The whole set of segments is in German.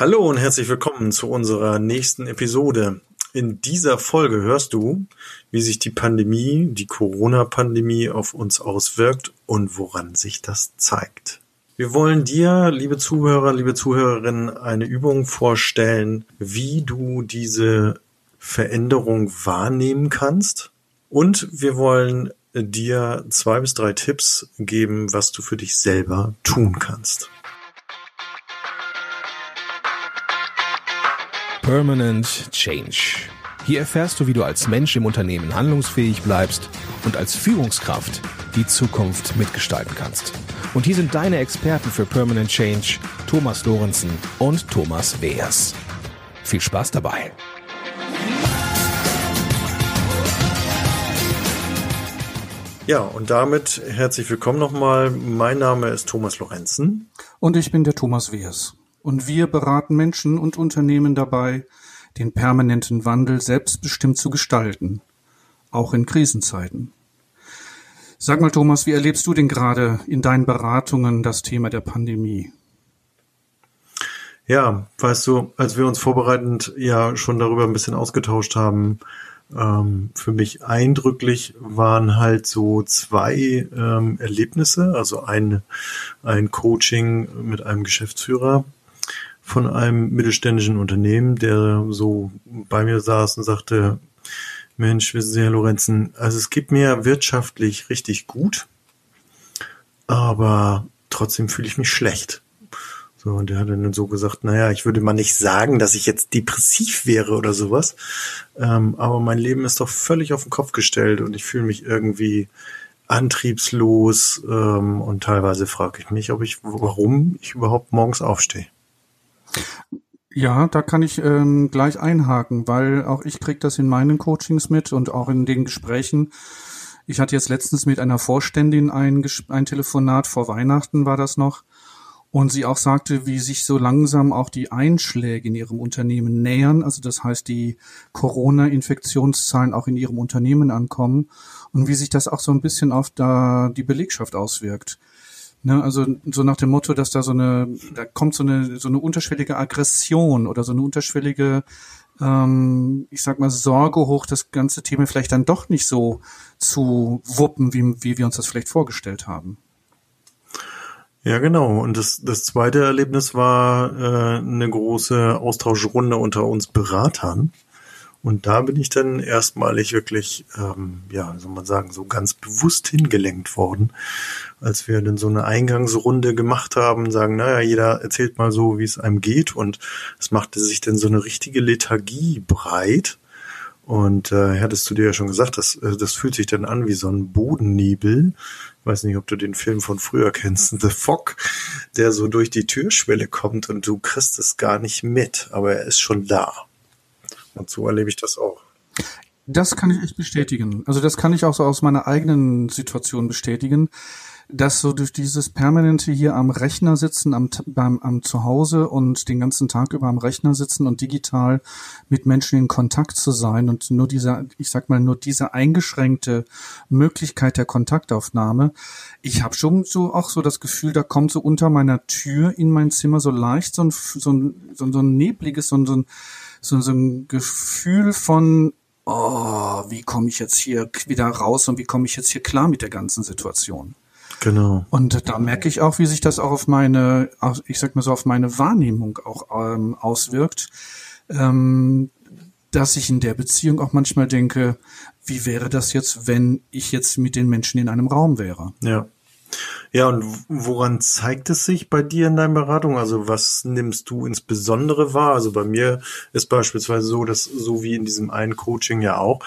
Hallo und herzlich willkommen zu unserer nächsten Episode. In dieser Folge hörst du, wie sich die Pandemie, die Corona-Pandemie auf uns auswirkt und woran sich das zeigt. Wir wollen dir, liebe Zuhörer, liebe Zuhörerinnen, eine Übung vorstellen, wie du diese Veränderung wahrnehmen kannst. Und wir wollen dir zwei bis drei Tipps geben, was du für dich selber tun kannst. Permanent Change. Hier erfährst du, wie du als Mensch im Unternehmen handlungsfähig bleibst und als Führungskraft die Zukunft mitgestalten kannst. Und hier sind deine Experten für Permanent Change, Thomas Lorenzen und Thomas Weers. Viel Spaß dabei! Ja, und damit herzlich willkommen nochmal. Mein Name ist Thomas Lorenzen. Und ich bin der Thomas Weers. Und wir beraten Menschen und Unternehmen dabei, den permanenten Wandel selbstbestimmt zu gestalten, auch in Krisenzeiten. Sag mal, Thomas, wie erlebst du denn gerade in deinen Beratungen das Thema der Pandemie? Ja, weißt du, als wir uns vorbereitend ja schon darüber ein bisschen ausgetauscht haben, ähm, für mich eindrücklich waren halt so zwei ähm, Erlebnisse, also ein, ein Coaching mit einem Geschäftsführer, von einem mittelständischen Unternehmen, der so bei mir saß und sagte, Mensch, wissen Sie, Herr Lorenzen, also es geht mir wirtschaftlich richtig gut, aber trotzdem fühle ich mich schlecht. So, und der hat dann so gesagt, naja, ich würde mal nicht sagen, dass ich jetzt depressiv wäre oder sowas, ähm, aber mein Leben ist doch völlig auf den Kopf gestellt und ich fühle mich irgendwie antriebslos ähm, und teilweise frage ich mich, ob ich, warum ich überhaupt morgens aufstehe. Ja, da kann ich ähm, gleich einhaken, weil auch ich kriege das in meinen Coachings mit und auch in den Gesprächen. Ich hatte jetzt letztens mit einer Vorständin ein, ein Telefonat, vor Weihnachten war das noch, und sie auch sagte, wie sich so langsam auch die Einschläge in ihrem Unternehmen nähern, also das heißt die Corona-Infektionszahlen auch in ihrem Unternehmen ankommen und wie sich das auch so ein bisschen auf da die Belegschaft auswirkt. Ne, also so nach dem Motto, dass da so eine, da kommt so eine so eine unterschwellige Aggression oder so eine unterschwellige, ähm, ich sag mal Sorge hoch, das ganze Thema vielleicht dann doch nicht so zu wuppen, wie, wie wir uns das vielleicht vorgestellt haben. Ja, genau. Und das, das zweite Erlebnis war äh, eine große Austauschrunde unter uns Beratern. Und da bin ich dann erstmalig wirklich, ähm, ja, soll man sagen, so ganz bewusst hingelenkt worden, als wir dann so eine Eingangsrunde gemacht haben, sagen, naja, jeder erzählt mal so, wie es einem geht. Und es machte sich dann so eine richtige Lethargie breit. Und äh, hattest du dir ja schon gesagt, das, äh, das fühlt sich dann an wie so ein Bodennebel. Ich weiß nicht, ob du den Film von früher kennst, The Fog, der so durch die Türschwelle kommt und du kriegst es gar nicht mit, aber er ist schon da. Und so erlebe ich das auch. Das kann ich echt bestätigen. Also das kann ich auch so aus meiner eigenen Situation bestätigen, dass so durch dieses permanente hier am Rechner sitzen, am, beim, am Zuhause und den ganzen Tag über am Rechner sitzen und digital mit Menschen in Kontakt zu sein und nur dieser, ich sag mal, nur diese eingeschränkte Möglichkeit der Kontaktaufnahme. Ich habe schon so auch so das Gefühl, da kommt so unter meiner Tür in mein Zimmer so leicht so ein, so ein, so ein, so ein nebliges, so ein, so ein so, ein Gefühl von, oh, wie komme ich jetzt hier wieder raus und wie komme ich jetzt hier klar mit der ganzen Situation. Genau. Und da merke ich auch, wie sich das auch auf meine, ich sag mal so, auf meine Wahrnehmung auch ähm, auswirkt, ähm, dass ich in der Beziehung auch manchmal denke, wie wäre das jetzt, wenn ich jetzt mit den Menschen in einem Raum wäre? Ja. Ja, und woran zeigt es sich bei dir in deiner Beratung? Also was nimmst du insbesondere wahr? Also bei mir ist beispielsweise so, dass so wie in diesem einen Coaching ja auch,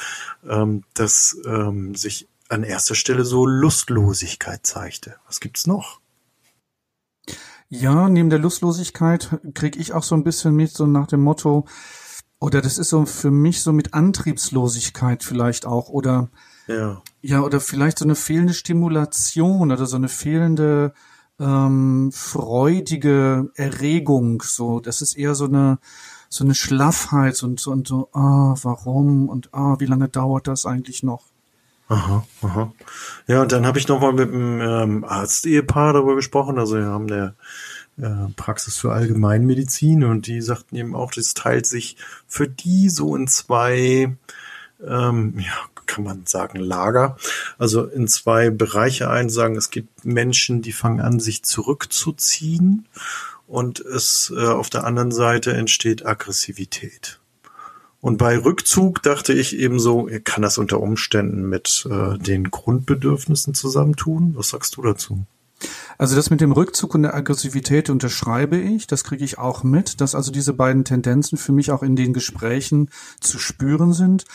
ähm, dass ähm, sich an erster Stelle so Lustlosigkeit zeigte. Was gibt's noch? Ja, neben der Lustlosigkeit kriege ich auch so ein bisschen mit, so nach dem Motto, oder das ist so für mich so mit Antriebslosigkeit vielleicht auch, oder ja. Ja, oder vielleicht so eine fehlende Stimulation oder so eine fehlende ähm, freudige Erregung. So, das ist eher so eine so eine Schlaffheit und so und so. Ah, warum und ah, wie lange dauert das eigentlich noch? Aha, aha. Ja, und dann habe ich noch mal mit einem ähm, Arzt-Ehepaar darüber gesprochen. Also wir haben der äh, Praxis für Allgemeinmedizin und die sagten eben auch, das teilt sich für die so in zwei, ähm, ja, kann man sagen, Lager, also in zwei Bereiche ein, sagen, es gibt Menschen, die fangen an, sich zurückzuziehen und es äh, auf der anderen Seite entsteht Aggressivität. Und bei Rückzug dachte ich eben so, kann das unter Umständen mit äh, den Grundbedürfnissen zusammentun? Was sagst du dazu? Also das mit dem Rückzug und der Aggressivität unterschreibe ich, das kriege ich auch mit, dass also diese beiden Tendenzen für mich auch in den Gesprächen zu spüren sind.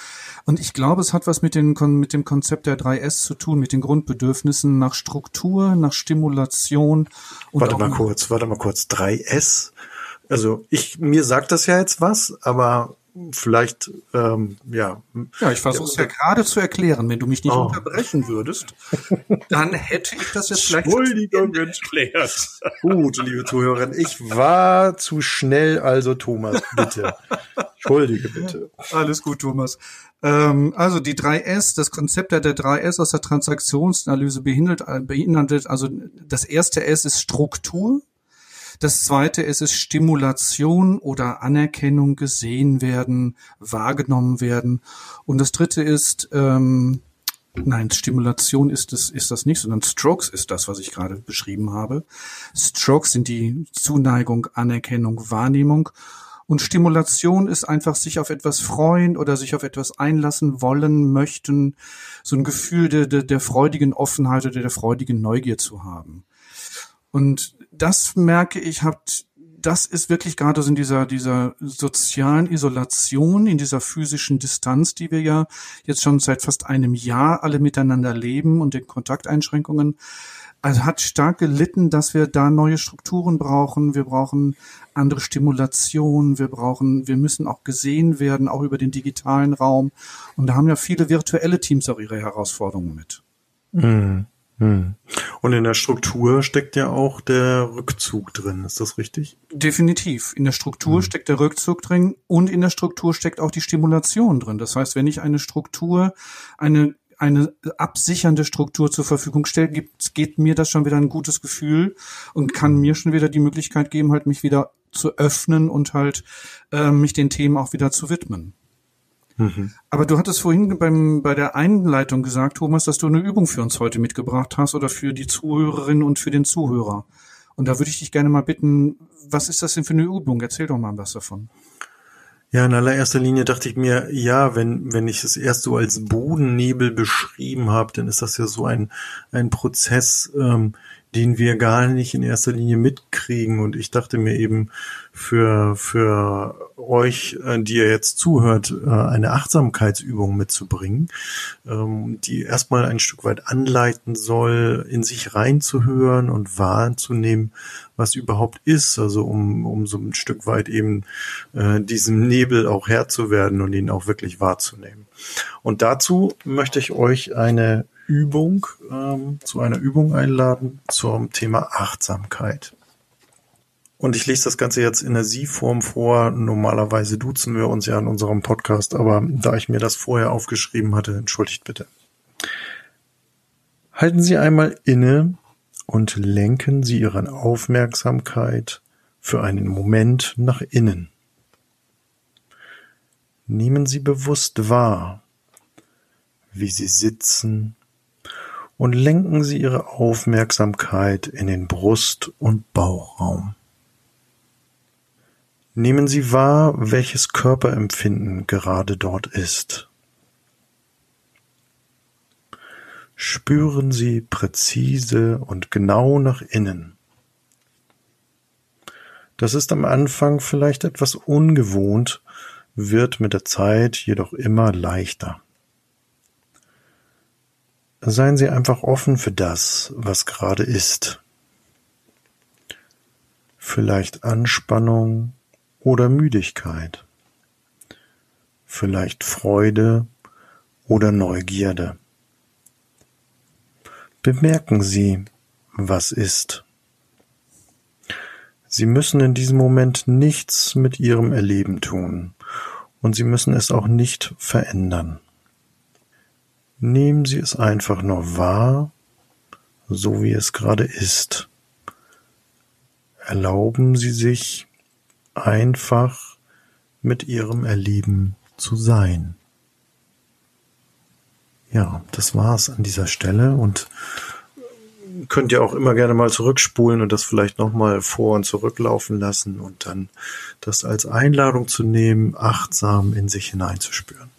Und ich glaube, es hat was mit, den, mit dem Konzept der 3S zu tun, mit den Grundbedürfnissen nach Struktur, nach Stimulation. Und warte mal kurz, warte mal kurz. 3S? Also ich, mir sagt das ja jetzt was, aber vielleicht, ähm, ja. Ja, ich versuche es ja, ja gerade zu erklären. Wenn du mich nicht oh. unterbrechen würdest, dann hätte ich das jetzt vielleicht Entschuldigung erklärt. Gut, liebe Zuhörerin, ich war zu schnell, also Thomas, bitte. Entschuldige bitte. Alles gut, Thomas. Ähm, also die 3S, das Konzept der 3S aus der Transaktionsanalyse beinhaltet, also das erste S ist Struktur, das zweite ist es Stimulation oder Anerkennung, gesehen werden, wahrgenommen werden. Und das dritte ist, ähm, nein, Stimulation ist es, ist das nicht, sondern Strokes ist das, was ich gerade beschrieben habe. Strokes sind die Zuneigung, Anerkennung, Wahrnehmung. Und Stimulation ist einfach sich auf etwas freuen oder sich auf etwas einlassen wollen, möchten, so ein Gefühl der, der, der freudigen Offenheit oder der freudigen Neugier zu haben. Und das merke ich, hat, das ist wirklich gerade so in dieser, dieser sozialen Isolation, in dieser physischen Distanz, die wir ja jetzt schon seit fast einem Jahr alle miteinander leben und den Kontakteinschränkungen, also hat stark gelitten, dass wir da neue Strukturen brauchen. Wir brauchen andere Stimulation. Wir brauchen, wir müssen auch gesehen werden, auch über den digitalen Raum. Und da haben ja viele virtuelle Teams auch ihre Herausforderungen mit. Mhm. Hm. Und in der Struktur steckt ja auch der Rückzug drin, ist das richtig? Definitiv. In der Struktur hm. steckt der Rückzug drin und in der Struktur steckt auch die Stimulation drin. Das heißt, wenn ich eine Struktur, eine eine absichernde Struktur zur Verfügung stelle, gibt, geht mir das schon wieder ein gutes Gefühl und kann mir schon wieder die Möglichkeit geben, halt mich wieder zu öffnen und halt äh, mich den Themen auch wieder zu widmen. Mhm. Aber du hattest vorhin beim, bei der Einleitung gesagt, Thomas, dass du eine Übung für uns heute mitgebracht hast oder für die Zuhörerin und für den Zuhörer. Und da würde ich dich gerne mal bitten, was ist das denn für eine Übung? Erzähl doch mal was davon. Ja, in allererster Linie dachte ich mir, ja, wenn, wenn ich es erst so als Bodennebel beschrieben habe, dann ist das ja so ein, ein Prozess, ähm, den wir gar nicht in erster Linie mitkriegen. Und ich dachte mir eben, für, für euch, äh, die ihr jetzt zuhört, äh, eine Achtsamkeitsübung mitzubringen, ähm, die erstmal ein Stück weit anleiten soll, in sich reinzuhören und wahrzunehmen, was überhaupt ist, also um, um so ein Stück weit eben äh, diesem Nebel auch Herr zu werden und ihn auch wirklich wahrzunehmen. Und dazu möchte ich euch eine Übung, ähm, zu einer Übung einladen zum Thema Achtsamkeit. Und ich lese das Ganze jetzt in der Sie-Form vor. Normalerweise duzen wir uns ja in unserem Podcast, aber da ich mir das vorher aufgeschrieben hatte, entschuldigt bitte. Halten Sie einmal inne und lenken Sie Ihre Aufmerksamkeit für einen Moment nach innen. Nehmen Sie bewusst wahr, wie Sie sitzen und lenken Sie Ihre Aufmerksamkeit in den Brust- und Bauchraum. Nehmen Sie wahr, welches Körperempfinden gerade dort ist. Spüren Sie präzise und genau nach innen. Das ist am Anfang vielleicht etwas ungewohnt, wird mit der Zeit jedoch immer leichter. Seien Sie einfach offen für das, was gerade ist. Vielleicht Anspannung, oder Müdigkeit, vielleicht Freude oder Neugierde. Bemerken Sie, was ist. Sie müssen in diesem Moment nichts mit Ihrem Erleben tun und Sie müssen es auch nicht verändern. Nehmen Sie es einfach nur wahr, so wie es gerade ist. erlauben Sie sich einfach mit Ihrem Erleben zu sein. Ja, das war's an dieser Stelle und könnt ihr auch immer gerne mal zurückspulen und das vielleicht nochmal vor und zurücklaufen lassen und dann das als Einladung zu nehmen, achtsam in sich hineinzuspüren.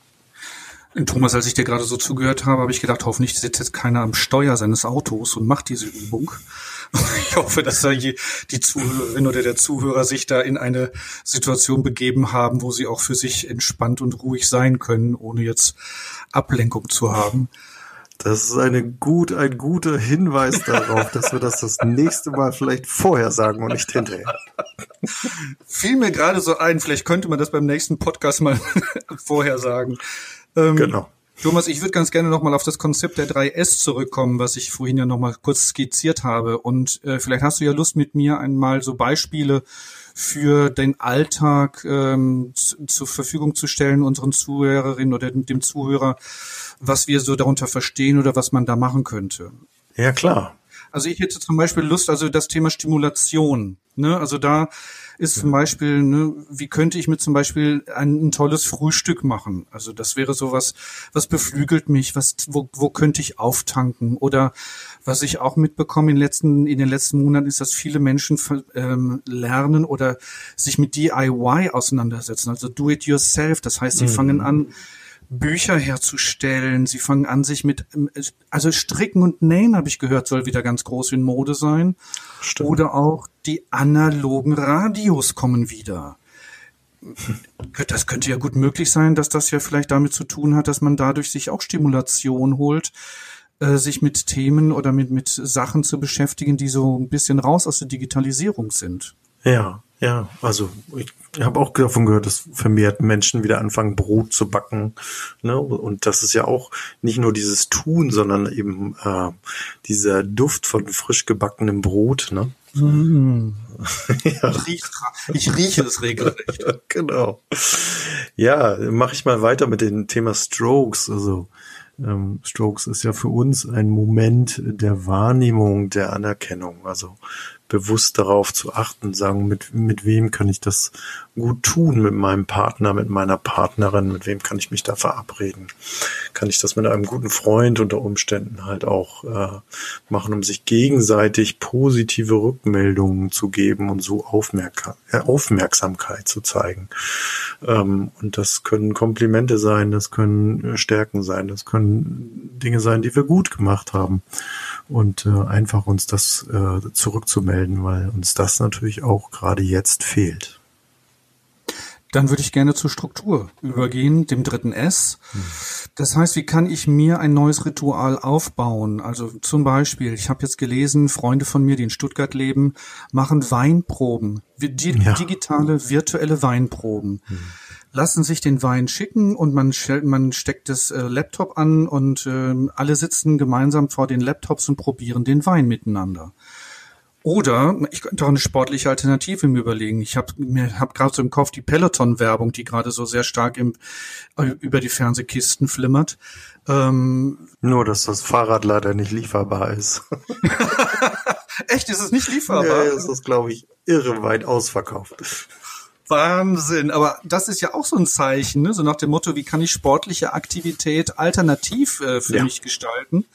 Thomas, als ich dir gerade so zugehört habe, habe ich gedacht, hoffentlich sitzt jetzt keiner am Steuer seines Autos und macht diese Übung. Ich hoffe, dass da die Zuhörerin oder der Zuhörer sich da in eine Situation begeben haben, wo sie auch für sich entspannt und ruhig sein können, ohne jetzt Ablenkung zu haben. Das ist eine gut, ein guter Hinweis darauf, dass wir das das nächste Mal vielleicht vorher sagen und nicht hinterher. Fiel mir gerade so ein, vielleicht könnte man das beim nächsten Podcast mal vorher sagen. Ähm, genau. Thomas, ich würde ganz gerne nochmal auf das Konzept der 3S zurückkommen, was ich vorhin ja nochmal kurz skizziert habe. Und äh, vielleicht hast du ja Lust mit mir einmal so Beispiele für den Alltag ähm, zu, zur Verfügung zu stellen, unseren Zuhörerinnen oder dem Zuhörer, was wir so darunter verstehen oder was man da machen könnte. Ja, klar. Also ich hätte zum Beispiel Lust, also das Thema Stimulation. Ne? Also da ist zum Beispiel, ne, wie könnte ich mir zum Beispiel ein, ein tolles Frühstück machen? Also das wäre sowas, was beflügelt mich, was, wo, wo könnte ich auftanken? Oder was ich auch mitbekomme in, letzten, in den letzten Monaten ist, dass viele Menschen ähm, lernen oder sich mit DIY auseinandersetzen, also do it yourself. Das heißt, sie mhm. fangen an, Bücher herzustellen. Sie fangen an, sich mit, also Stricken und Nähen, habe ich gehört, soll wieder ganz groß in Mode sein. Stimmt. Oder auch die analogen Radios kommen wieder. Das könnte ja gut möglich sein, dass das ja vielleicht damit zu tun hat, dass man dadurch sich auch Stimulation holt, äh, sich mit Themen oder mit, mit Sachen zu beschäftigen, die so ein bisschen raus aus der Digitalisierung sind. Ja, ja, also ich habe auch davon gehört, dass vermehrt Menschen wieder anfangen, Brot zu backen. Ne? Und das ist ja auch nicht nur dieses Tun, sondern eben äh, dieser Duft von frisch gebackenem Brot. Ne? Mm. ja. ich, rieche, ich rieche es regelrecht. genau. Ja, mache ich mal weiter mit dem Thema Strokes. Also ähm, Strokes ist ja für uns ein Moment der Wahrnehmung, der Anerkennung. Also bewusst darauf zu achten, sagen, mit, mit wem kann ich das gut tun, mit meinem Partner, mit meiner Partnerin, mit wem kann ich mich da verabreden? Kann ich das mit einem guten Freund unter Umständen halt auch äh, machen, um sich gegenseitig positive Rückmeldungen zu geben und so Aufmerk äh, Aufmerksamkeit zu zeigen. Ähm, und das können Komplimente sein, das können äh, Stärken sein, das können Dinge sein, die wir gut gemacht haben und äh, einfach uns das äh, zurückzumelden, weil uns das natürlich auch gerade jetzt fehlt. Dann würde ich gerne zur Struktur übergehen, dem dritten S. Das heißt, wie kann ich mir ein neues Ritual aufbauen? Also zum Beispiel, ich habe jetzt gelesen, Freunde von mir, die in Stuttgart leben, machen Weinproben, ja. digitale, virtuelle Weinproben. Mhm lassen sich den Wein schicken und man, man steckt das äh, Laptop an und äh, alle sitzen gemeinsam vor den Laptops und probieren den Wein miteinander. Oder ich könnte auch eine sportliche Alternative mir überlegen. Ich habe mir hab gerade so im Kopf die Peloton-Werbung, die gerade so sehr stark im, äh, über die Fernsehkisten flimmert. Ähm, Nur, dass das Fahrrad leider nicht lieferbar ist. Echt, ist es nicht lieferbar? Ja, ist, glaube ich, irre weit ausverkauft. Wahnsinn. Aber das ist ja auch so ein Zeichen, ne? so nach dem Motto, wie kann ich sportliche Aktivität alternativ äh, für ja. mich gestalten?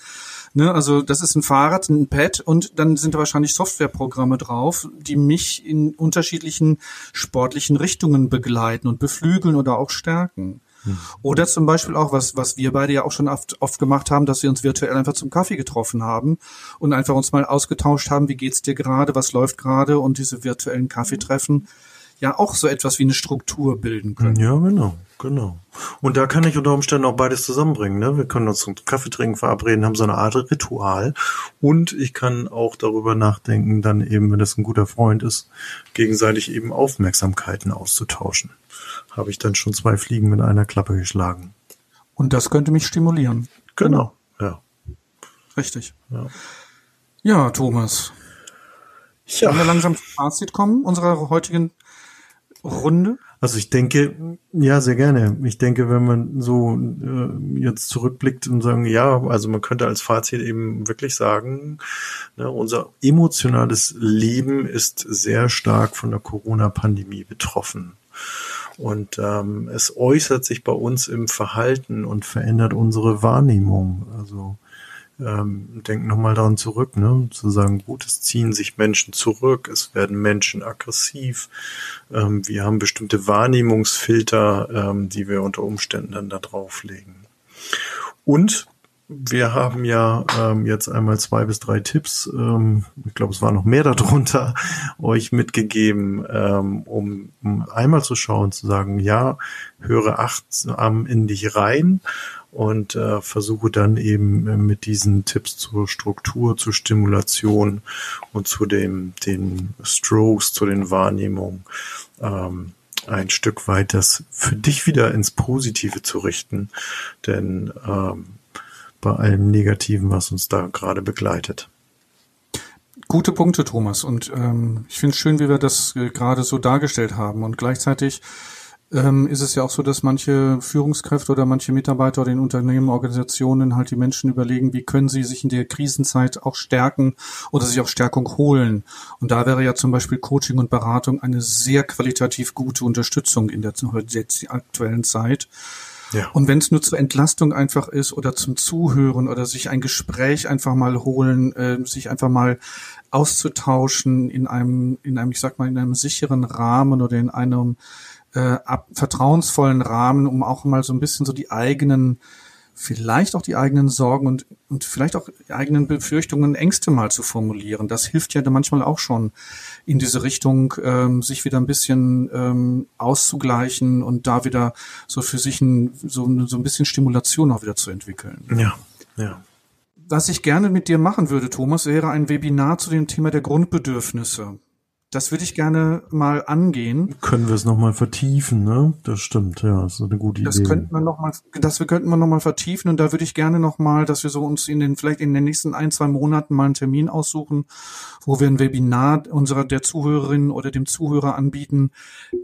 Ne, also das ist ein Fahrrad, ein Pad und dann sind da wahrscheinlich Softwareprogramme drauf, die mich in unterschiedlichen sportlichen Richtungen begleiten und beflügeln oder auch stärken. Hm. Oder zum Beispiel auch, was, was wir beide ja auch schon oft, oft gemacht haben, dass wir uns virtuell einfach zum Kaffee getroffen haben und einfach uns mal ausgetauscht haben, wie geht's dir gerade, was läuft gerade und diese virtuellen Kaffeetreffen ja auch so etwas wie eine Struktur bilden können. Ja, genau, genau. Und da kann ich unter Umständen auch beides zusammenbringen. Ne? Wir können uns zum Kaffee trinken verabreden, haben so eine Art Ritual. Und ich kann auch darüber nachdenken, dann eben, wenn das ein guter Freund ist, gegenseitig eben Aufmerksamkeiten auszutauschen. Habe ich dann schon zwei Fliegen mit einer Klappe geschlagen. Und das könnte mich stimulieren. Genau, ja. Richtig. Ja, ja Thomas. Ja. Wollen wir langsam zum Fazit kommen unserer heutigen Runde? Also ich denke, ja, sehr gerne. Ich denke, wenn man so äh, jetzt zurückblickt und sagen, ja, also man könnte als Fazit eben wirklich sagen, ne, unser emotionales Leben ist sehr stark von der Corona-Pandemie betroffen. Und ähm, es äußert sich bei uns im Verhalten und verändert unsere Wahrnehmung. Also ähm, denken nochmal daran zurück, ne? zu sagen, gut, es ziehen sich Menschen zurück, es werden Menschen aggressiv, ähm, wir haben bestimmte Wahrnehmungsfilter, ähm, die wir unter Umständen dann da drauflegen. Und wir haben ja ähm, jetzt einmal zwei bis drei Tipps, ähm, ich glaube, es war noch mehr darunter, euch mitgegeben, ähm, um, um einmal zu schauen, zu sagen, ja, höre achtsam in dich rein und äh, versuche dann eben äh, mit diesen Tipps zur Struktur, zur Stimulation und zu dem, den Strokes, zu den Wahrnehmungen ähm, ein Stück weit das für dich wieder ins Positive zu richten. Denn ähm, bei allem Negativen, was uns da gerade begleitet. Gute Punkte, Thomas. Und ähm, ich finde es schön, wie wir das äh, gerade so dargestellt haben. Und gleichzeitig ähm, ist es ja auch so, dass manche Führungskräfte oder manche Mitarbeiter oder in Unternehmen, Organisationen halt die Menschen überlegen, wie können sie sich in der Krisenzeit auch stärken oder sich auch Stärkung holen. Und da wäre ja zum Beispiel Coaching und Beratung eine sehr qualitativ gute Unterstützung in der jetzt aktuellen Zeit. Ja. Und wenn es nur zur Entlastung einfach ist oder zum Zuhören oder sich ein Gespräch einfach mal holen, äh, sich einfach mal auszutauschen in einem, in einem, ich sag mal, in einem sicheren Rahmen oder in einem äh, ab, vertrauensvollen Rahmen, um auch mal so ein bisschen so die eigenen, vielleicht auch die eigenen Sorgen und, und vielleicht auch die eigenen Befürchtungen, Ängste mal zu formulieren. Das hilft ja manchmal auch schon in diese Richtung, ähm, sich wieder ein bisschen ähm, auszugleichen und da wieder so für sich ein, so, so ein bisschen Stimulation auch wieder zu entwickeln. Ja, ja. Was ich gerne mit dir machen würde, Thomas, wäre ein Webinar zu dem Thema der Grundbedürfnisse. Das würde ich gerne mal angehen. Können wir es nochmal vertiefen, ne? Das stimmt, ja, das ist eine gute das Idee. Das könnten wir noch mal, das wir könnten wir nochmal vertiefen und da würde ich gerne nochmal, dass wir so uns in den, vielleicht in den nächsten ein, zwei Monaten mal einen Termin aussuchen, wo wir ein Webinar unserer, der Zuhörerin oder dem Zuhörer anbieten,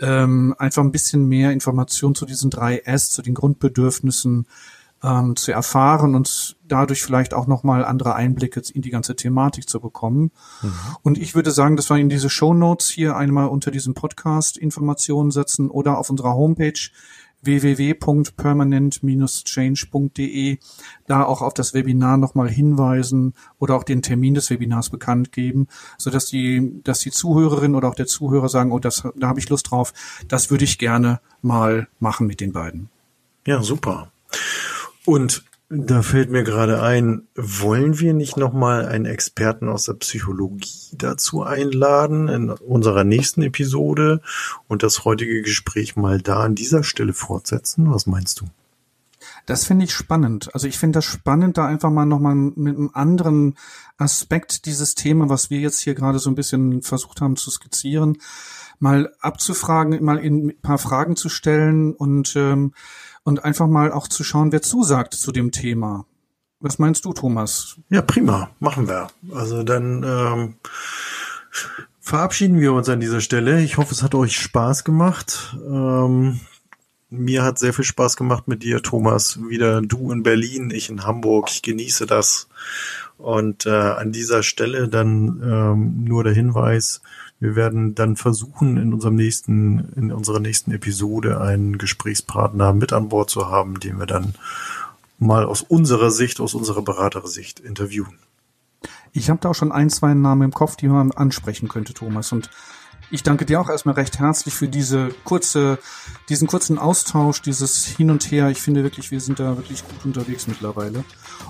ähm, einfach ein bisschen mehr Informationen zu diesen drei S, zu den Grundbedürfnissen, ähm, zu erfahren und dadurch vielleicht auch nochmal andere Einblicke in die ganze Thematik zu bekommen. Mhm. Und ich würde sagen, dass wir in diese Show Notes hier einmal unter diesem Podcast Informationen setzen oder auf unserer Homepage www.permanent-change.de da auch auf das Webinar nochmal hinweisen oder auch den Termin des Webinars bekannt geben, so dass die, dass die Zuhörerin oder auch der Zuhörer sagen, oh, das, da habe ich Lust drauf, das würde ich gerne mal machen mit den beiden. Ja, super. Und da fällt mir gerade ein, wollen wir nicht nochmal einen Experten aus der Psychologie dazu einladen in unserer nächsten Episode und das heutige Gespräch mal da an dieser Stelle fortsetzen? Was meinst du? Das finde ich spannend. Also ich finde das spannend, da einfach mal nochmal mit einem anderen Aspekt dieses Thema, was wir jetzt hier gerade so ein bisschen versucht haben zu skizzieren, mal abzufragen, mal in ein paar Fragen zu stellen und ähm, und einfach mal auch zu schauen, wer zusagt zu dem Thema. Was meinst du, Thomas? Ja, prima, machen wir. Also dann ähm, verabschieden wir uns an dieser Stelle. Ich hoffe, es hat euch Spaß gemacht. Ähm, mir hat sehr viel Spaß gemacht mit dir, Thomas. Wieder du in Berlin, ich in Hamburg. Ich genieße das. Und äh, an dieser Stelle dann ähm, nur der Hinweis, wir werden dann versuchen, in unserem nächsten, in unserer nächsten Episode einen Gesprächspartner mit an Bord zu haben, den wir dann mal aus unserer Sicht, aus unserer Beratersicht interviewen. Ich habe da auch schon ein, zwei Namen im Kopf, die man ansprechen könnte, Thomas. Und ich danke dir auch erstmal recht herzlich für diese kurze, diesen kurzen Austausch, dieses Hin und Her. Ich finde wirklich, wir sind da wirklich gut unterwegs mittlerweile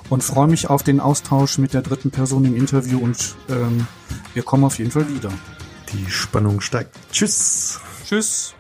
und freue mich auf den Austausch mit der dritten Person im Interview und ähm, wir kommen auf jeden Fall wieder. Die Spannung steigt. Tschüss. Tschüss.